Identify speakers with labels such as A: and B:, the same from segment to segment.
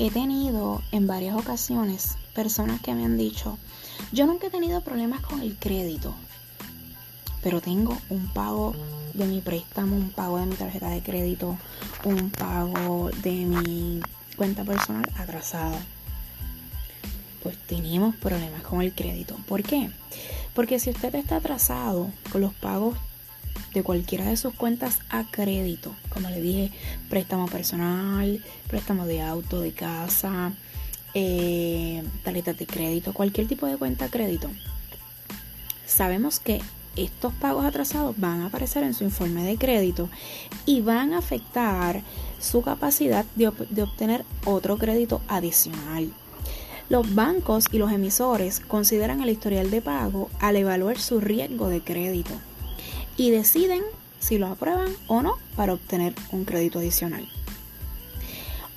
A: he tenido en varias ocasiones personas que me han dicho, yo nunca he tenido problemas con el crédito, pero tengo un pago de mi préstamo, un pago de mi tarjeta de crédito, un pago de mi cuenta personal atrasada. Pues tenemos problemas con el crédito. ¿Por qué? Porque si usted está atrasado con los pagos de cualquiera de sus cuentas a crédito, como le dije, préstamo personal, préstamo de auto, de casa, eh, tarjetas de crédito, cualquier tipo de cuenta a crédito, sabemos que estos pagos atrasados van a aparecer en su informe de crédito y van a afectar su capacidad de, de obtener otro crédito adicional. Los bancos y los emisores consideran el historial de pago al evaluar su riesgo de crédito y deciden si lo aprueban o no para obtener un crédito adicional.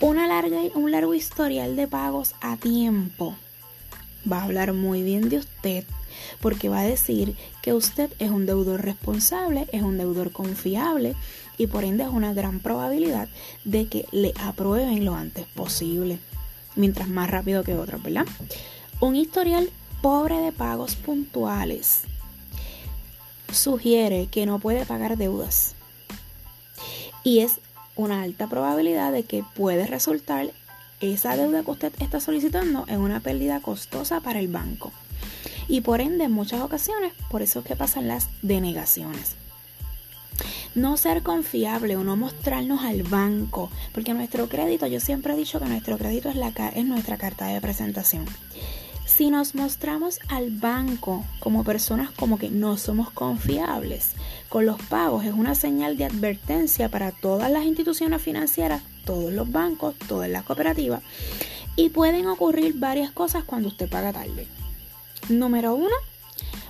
A: Una larga, un largo historial de pagos a tiempo va a hablar muy bien de usted porque va a decir que usted es un deudor responsable, es un deudor confiable y por ende es una gran probabilidad de que le aprueben lo antes posible mientras más rápido que otros, ¿verdad? Un historial pobre de pagos puntuales sugiere que no puede pagar deudas y es una alta probabilidad de que puede resultar esa deuda que usted está solicitando en una pérdida costosa para el banco. Y por ende, en muchas ocasiones, por eso es que pasan las denegaciones. No ser confiable o no mostrarnos al banco, porque nuestro crédito, yo siempre he dicho que nuestro crédito es, la, es nuestra carta de presentación. Si nos mostramos al banco como personas como que no somos confiables con los pagos, es una señal de advertencia para todas las instituciones financieras, todos los bancos, todas las cooperativas. Y pueden ocurrir varias cosas cuando usted paga tarde. Número uno,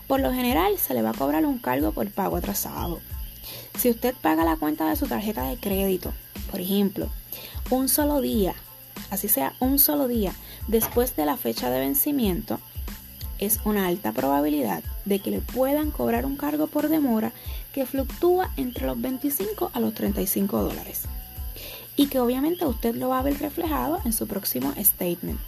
A: por lo general se le va a cobrar un cargo por pago atrasado. Si usted paga la cuenta de su tarjeta de crédito, por ejemplo, un solo día, así sea un solo día después de la fecha de vencimiento, es una alta probabilidad de que le puedan cobrar un cargo por demora que fluctúa entre los 25 a los 35 dólares y que obviamente usted lo va a ver reflejado en su próximo statement.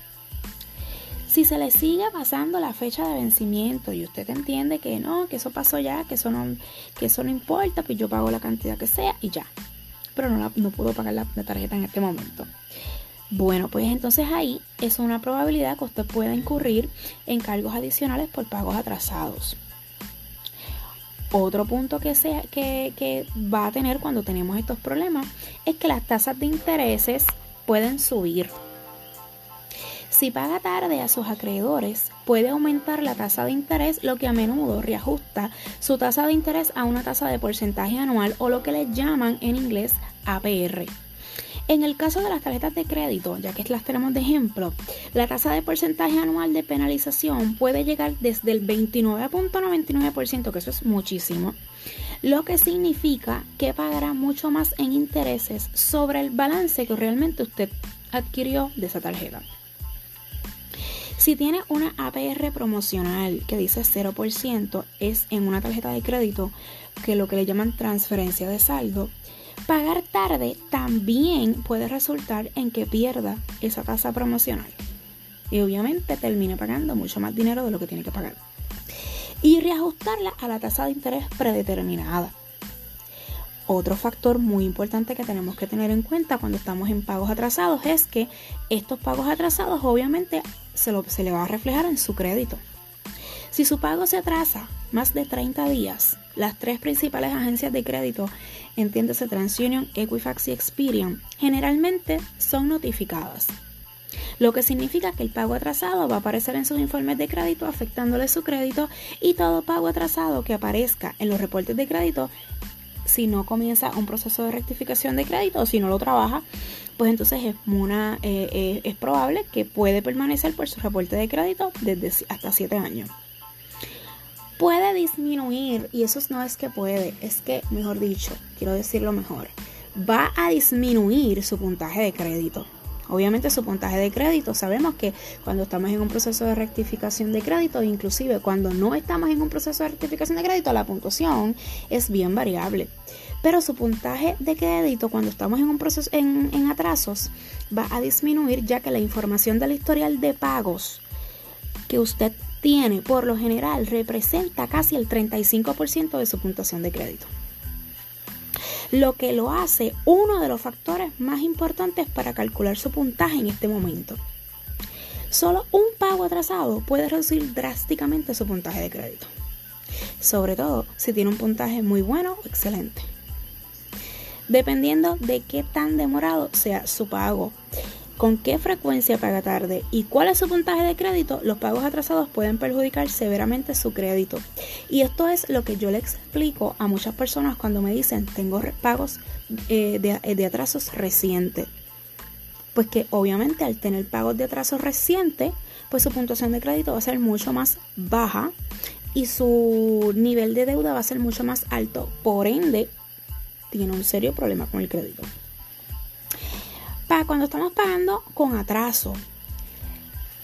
A: Si se le sigue pasando la fecha de vencimiento y usted entiende que no, que eso pasó ya, que eso no, que eso no importa, pues yo pago la cantidad que sea y ya. Pero no, no puedo pagar la, tarjeta en este momento. Bueno, pues entonces ahí es una probabilidad que usted pueda incurrir en cargos adicionales por pagos atrasados. Otro punto que, que, va a tener cuando tenemos estos problemas es que las tasas de intereses pueden subir. Si paga tarde a sus acreedores, puede aumentar la tasa de interés, lo que a menudo reajusta su tasa de interés a una tasa de porcentaje anual o lo que le llaman en inglés APR. En el caso de las tarjetas de crédito, ya que las tenemos de ejemplo, la tasa de porcentaje anual de penalización puede llegar desde el 29.99%, que eso es muchísimo, lo que significa que pagará mucho más en intereses sobre el balance que realmente usted adquirió de esa tarjeta. Si tiene una APR promocional que dice 0%, es en una tarjeta de crédito que lo que le llaman transferencia de saldo. Pagar tarde también puede resultar en que pierda esa tasa promocional. Y obviamente termine pagando mucho más dinero de lo que tiene que pagar. Y reajustarla a la tasa de interés predeterminada. Otro factor muy importante que tenemos que tener en cuenta cuando estamos en pagos atrasados es que estos pagos atrasados obviamente se, se le va a reflejar en su crédito. Si su pago se atrasa más de 30 días, las tres principales agencias de crédito, entiéndase TransUnion, Equifax y Experian, generalmente son notificadas. Lo que significa que el pago atrasado va a aparecer en sus informes de crédito afectándole su crédito y todo pago atrasado que aparezca en los reportes de crédito si no comienza un proceso de rectificación de crédito o si no lo trabaja, pues entonces es, una, eh, eh, es probable que puede permanecer por su reporte de crédito desde hasta 7 años. Puede disminuir, y eso no es que puede, es que, mejor dicho, quiero decirlo mejor, va a disminuir su puntaje de crédito. Obviamente su puntaje de crédito, sabemos que cuando estamos en un proceso de rectificación de crédito, inclusive cuando no estamos en un proceso de rectificación de crédito, la puntuación es bien variable. Pero su puntaje de crédito cuando estamos en un proceso en, en atrasos va a disminuir ya que la información del historial de pagos que usted tiene por lo general representa casi el 35% de su puntuación de crédito lo que lo hace uno de los factores más importantes para calcular su puntaje en este momento. Solo un pago atrasado puede reducir drásticamente su puntaje de crédito, sobre todo si tiene un puntaje muy bueno o excelente. Dependiendo de qué tan demorado sea su pago, con qué frecuencia paga tarde y cuál es su puntaje de crédito, los pagos atrasados pueden perjudicar severamente su crédito. Y esto es lo que yo le explico a muchas personas cuando me dicen tengo pagos eh, de, eh, de atrasos recientes. Pues que obviamente al tener pagos de atrasos recientes, pues su puntuación de crédito va a ser mucho más baja y su nivel de deuda va a ser mucho más alto. Por ende, tiene un serio problema con el crédito para cuando estamos pagando con atraso.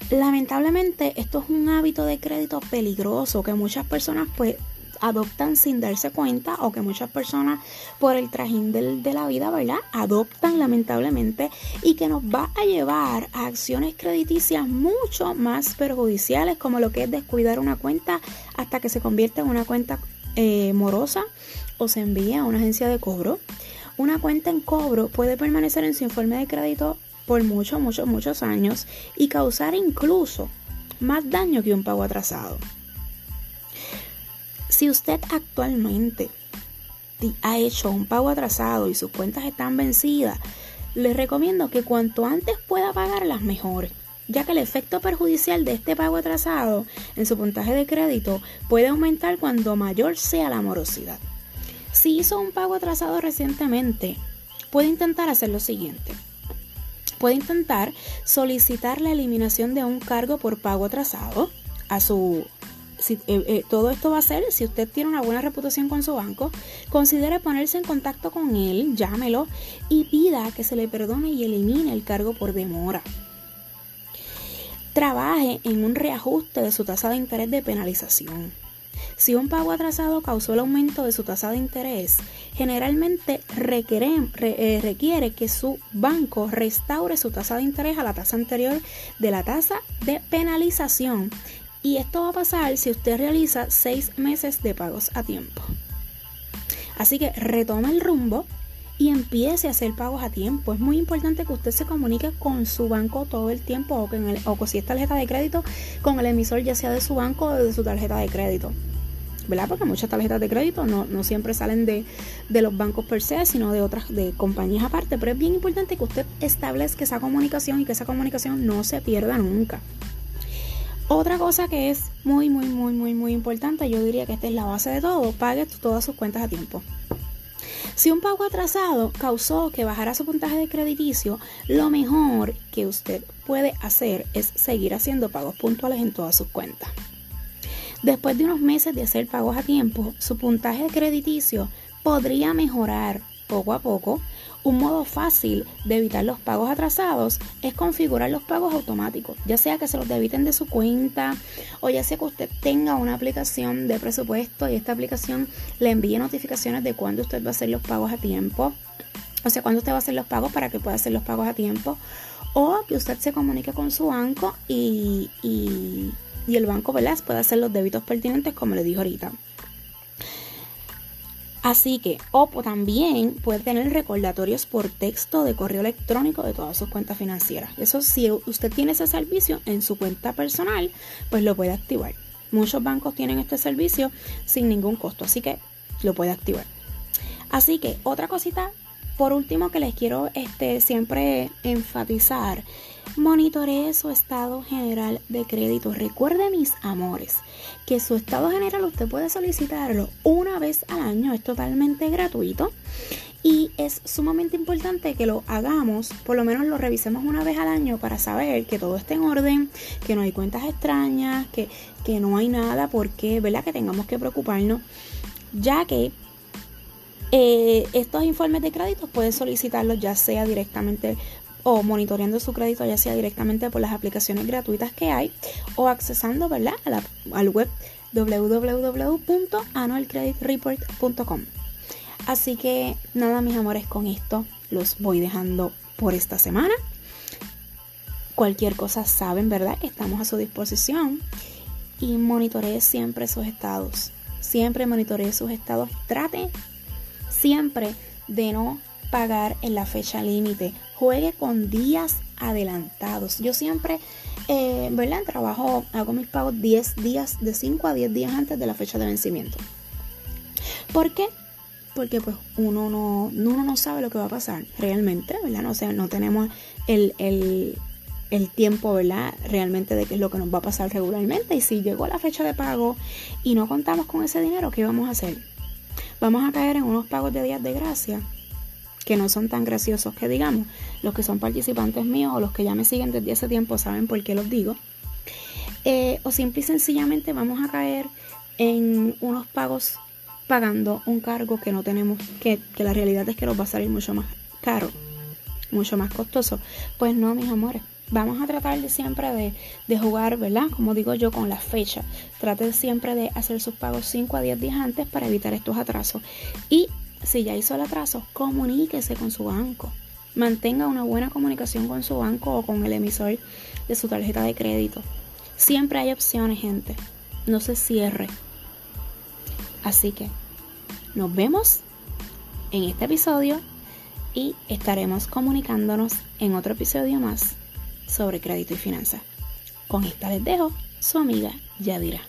A: Lamentablemente esto es un hábito de crédito peligroso que muchas personas pues adoptan sin darse cuenta o que muchas personas por el trajín de la vida, ¿verdad? Adoptan lamentablemente y que nos va a llevar a acciones crediticias mucho más perjudiciales como lo que es descuidar una cuenta hasta que se convierte en una cuenta eh, morosa o se envía a una agencia de cobro una cuenta en cobro puede permanecer en su informe de crédito por muchos, muchos, muchos años y causar incluso más daño que un pago atrasado. Si usted actualmente ha hecho un pago atrasado y sus cuentas están vencidas, le recomiendo que cuanto antes pueda pagarlas mejor, ya que el efecto perjudicial de este pago atrasado en su puntaje de crédito puede aumentar cuando mayor sea la morosidad. Si hizo un pago atrasado recientemente, puede intentar hacer lo siguiente. Puede intentar solicitar la eliminación de un cargo por pago atrasado a su eh, eh, todo esto va a ser, si usted tiene una buena reputación con su banco, considere ponerse en contacto con él, llámelo y pida que se le perdone y elimine el cargo por demora. Trabaje en un reajuste de su tasa de interés de penalización. Si un pago atrasado causó el aumento de su tasa de interés, generalmente eh, requiere, que su banco restaure su tasa de interés a la tasa anterior de la tasa de penalización. Y esto va a pasar si usted realiza seis meses de pagos a tiempo. Así que retome el rumbo y empiece a hacer pagos a tiempo. Es muy importante que usted se comunique con su banco todo el tiempo o, con el, o si es tarjeta de crédito, con el emisor ya sea de su banco o de su tarjeta de crédito. ¿Verdad? Porque muchas tarjetas de crédito no, siempre salen de, de, los bancos per se, sino de otras de compañías aparte. Pero es bien importante que usted establezca esa comunicación y que esa comunicación no se pierda nunca. Otra cosa que es muy, muy, muy, muy, muy importante, yo diría que esta es la base de todo, pague todas sus cuentas a tiempo. Si un pago atrasado causó que bajara su puntaje de crediticio, lo mejor que usted puede hacer es seguir haciendo pagos puntuales en todas sus cuentas. Después de unos meses de hacer pagos a tiempo, su puntaje crediticio podría mejorar poco a poco. Un modo fácil de evitar los pagos atrasados es configurar los pagos automáticos, ya sea que se los debiten de su cuenta o ya sea que usted tenga una aplicación de presupuesto y esta aplicación le envíe notificaciones de cuándo usted va a hacer los pagos a tiempo, o sea, cuándo usted va a hacer los pagos para que pueda hacer los pagos a tiempo, o que usted se comunique con su banco y, y y el banco Velas puede hacer los débitos pertinentes como le dijo ahorita. Así que, o también puede tener recordatorios por texto de correo electrónico de todas sus cuentas financieras. Eso si usted tiene ese servicio en su cuenta personal, pues lo puede activar. Muchos bancos tienen este servicio sin ningún costo, así que lo puede activar. Así que otra cosita, por último que les quiero este, siempre enfatizar Monitoree su estado general de crédito. Recuerde, mis amores, que su estado general usted puede solicitarlo una vez al año. Es totalmente gratuito. Y es sumamente importante que lo hagamos, por lo menos lo revisemos una vez al año para saber que todo está en orden, que no hay cuentas extrañas, que, que no hay nada por qué, ¿verdad? Que tengamos que preocuparnos, ya que eh, estos informes de crédito pueden solicitarlos ya sea directamente o monitoreando su crédito ya sea directamente por las aplicaciones gratuitas que hay o accesando ¿verdad? al web www.annualcreditreport.com. Así que nada, mis amores, con esto los voy dejando por esta semana. Cualquier cosa saben, ¿verdad? Estamos a su disposición y monitoree siempre sus estados. Siempre monitoree sus estados. Trate siempre de no pagar en la fecha límite. Juegue con días adelantados. Yo siempre, eh, ¿verdad? Trabajo, hago mis pagos 10 días, de 5 a 10 días antes de la fecha de vencimiento. ¿Por qué? Porque pues uno no, uno no sabe lo que va a pasar realmente, ¿verdad? No, o no tenemos el, el, el tiempo, ¿verdad? Realmente de qué es lo que nos va a pasar regularmente. Y si llegó la fecha de pago y no contamos con ese dinero, ¿qué vamos a hacer? Vamos a caer en unos pagos de días de gracia que no son tan graciosos que digamos. Los que son participantes míos o los que ya me siguen desde hace tiempo saben por qué los digo. Eh, o simple y sencillamente vamos a caer en unos pagos pagando un cargo que no tenemos, que, que la realidad es que nos va a salir mucho más caro, mucho más costoso. Pues no, mis amores. Vamos a tratar de siempre de, de, jugar, ¿verdad? Como digo yo, con la fecha. Trate siempre de hacer sus pagos 5 a 10 días antes para evitar estos atrasos. Y si ya hizo el atraso, comuníquese con su banco. Mantenga una buena comunicación con su banco o con el emisor de su tarjeta de crédito. Siempre hay opciones, gente. No se cierre. Así que nos vemos en este episodio y estaremos comunicándonos en otro episodio más sobre crédito y finanzas. Con esta les dejo su amiga Yadira.